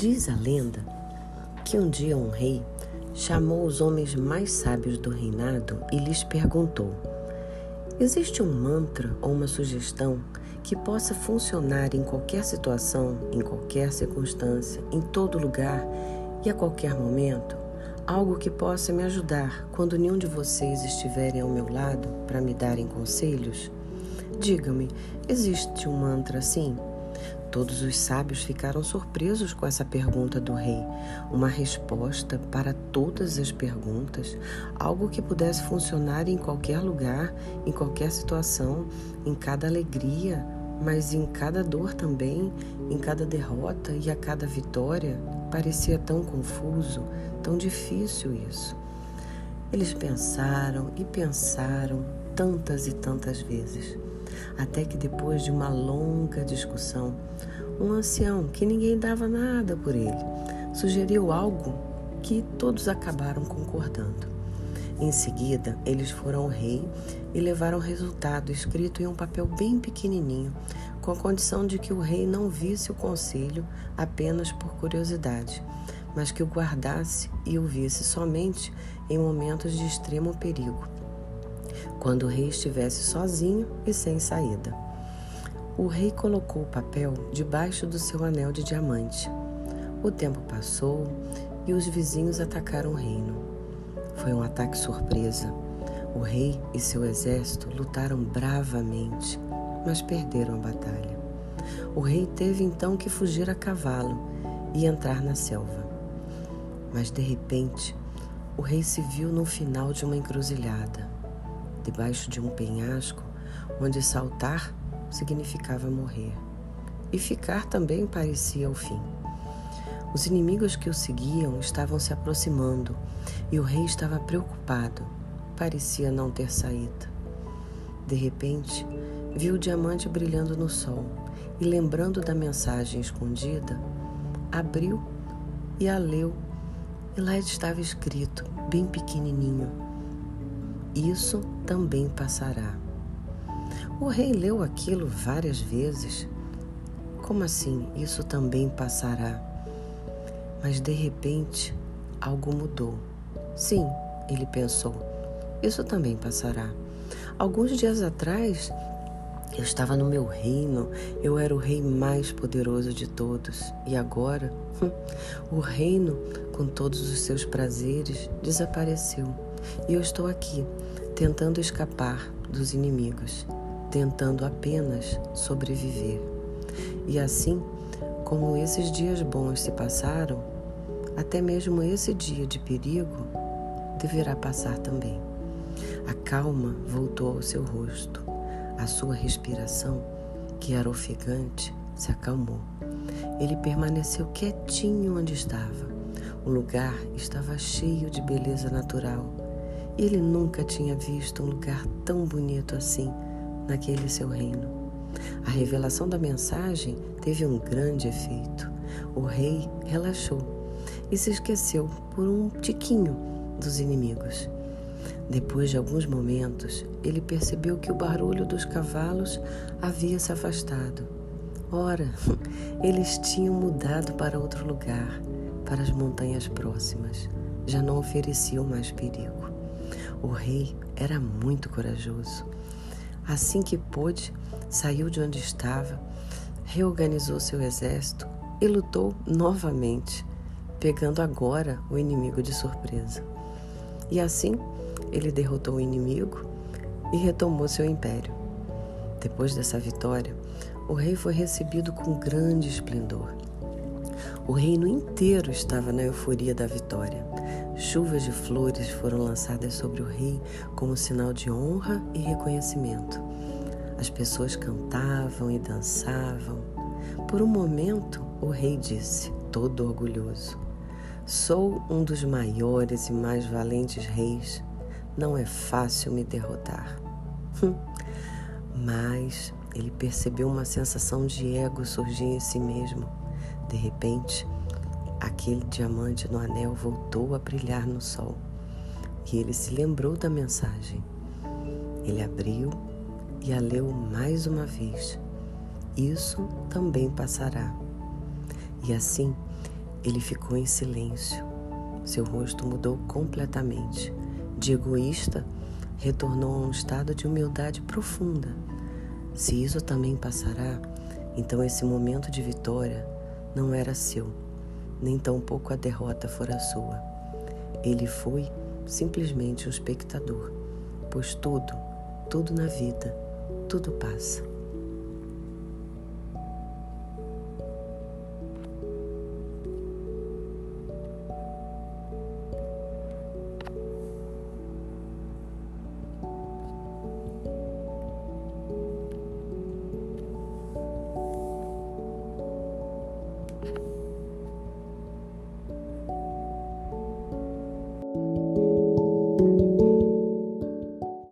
Diz a lenda que um dia um rei chamou os homens mais sábios do reinado e lhes perguntou: Existe um mantra ou uma sugestão que possa funcionar em qualquer situação, em qualquer circunstância, em todo lugar e a qualquer momento? Algo que possa me ajudar quando nenhum de vocês estiverem ao meu lado para me darem conselhos? Diga-me, existe um mantra assim? Todos os sábios ficaram surpresos com essa pergunta do rei. Uma resposta para todas as perguntas, algo que pudesse funcionar em qualquer lugar, em qualquer situação, em cada alegria, mas em cada dor também, em cada derrota e a cada vitória. Parecia tão confuso, tão difícil isso. Eles pensaram e pensaram tantas e tantas vezes até que depois de uma longa discussão, um ancião que ninguém dava nada por ele sugeriu algo que todos acabaram concordando. Em seguida, eles foram ao rei e levaram o resultado escrito em um papel bem pequenininho, com a condição de que o rei não visse o conselho apenas por curiosidade, mas que o guardasse e o visse somente em momentos de extremo perigo quando o rei estivesse sozinho e sem saída. O rei colocou o papel debaixo do seu anel de diamante. O tempo passou e os vizinhos atacaram o reino. Foi um ataque surpresa. O rei e seu exército lutaram bravamente, mas perderam a batalha. O rei teve então que fugir a cavalo e entrar na selva. Mas de repente, o rei se viu no final de uma encruzilhada debaixo de um penhasco, onde saltar significava morrer. E ficar também parecia o fim. Os inimigos que o seguiam estavam se aproximando e o rei estava preocupado. Parecia não ter saída. De repente, viu o diamante brilhando no sol e, lembrando da mensagem escondida, abriu e a leu. E lá estava escrito, bem pequenininho: isso também passará. O rei leu aquilo várias vezes. Como assim? Isso também passará. Mas de repente algo mudou. Sim, ele pensou, isso também passará. Alguns dias atrás, eu estava no meu reino, eu era o rei mais poderoso de todos. E agora, o reino, com todos os seus prazeres, desapareceu. E eu estou aqui, tentando escapar dos inimigos, tentando apenas sobreviver. E assim, como esses dias bons se passaram, até mesmo esse dia de perigo deverá passar também. A calma voltou ao seu rosto, a sua respiração, que era ofegante, se acalmou. Ele permaneceu quietinho onde estava. O lugar estava cheio de beleza natural ele nunca tinha visto um lugar tão bonito assim naquele seu reino. A revelação da mensagem teve um grande efeito. O rei relaxou e se esqueceu por um tiquinho dos inimigos. Depois de alguns momentos, ele percebeu que o barulho dos cavalos havia se afastado. Ora, eles tinham mudado para outro lugar, para as montanhas próximas. Já não ofereciam mais perigo. O rei era muito corajoso. Assim que pôde, saiu de onde estava, reorganizou seu exército e lutou novamente, pegando agora o inimigo de surpresa. E assim, ele derrotou o inimigo e retomou seu império. Depois dessa vitória, o rei foi recebido com grande esplendor. O reino inteiro estava na euforia da vitória. Chuvas de flores foram lançadas sobre o rei como sinal de honra e reconhecimento. As pessoas cantavam e dançavam. Por um momento, o rei disse, todo orgulhoso: Sou um dos maiores e mais valentes reis. Não é fácil me derrotar. Mas ele percebeu uma sensação de ego surgir em si mesmo. De repente, Aquele diamante no anel voltou a brilhar no sol e ele se lembrou da mensagem. Ele abriu e a leu mais uma vez. Isso também passará. E assim, Ele ficou em silêncio. Seu rosto mudou completamente. De egoísta, retornou a um estado de humildade profunda. Se isso também passará, então esse momento de vitória não era seu, nem tampouco a derrota fora sua. Ele foi simplesmente um espectador, pois tudo, tudo na vida, tudo passa.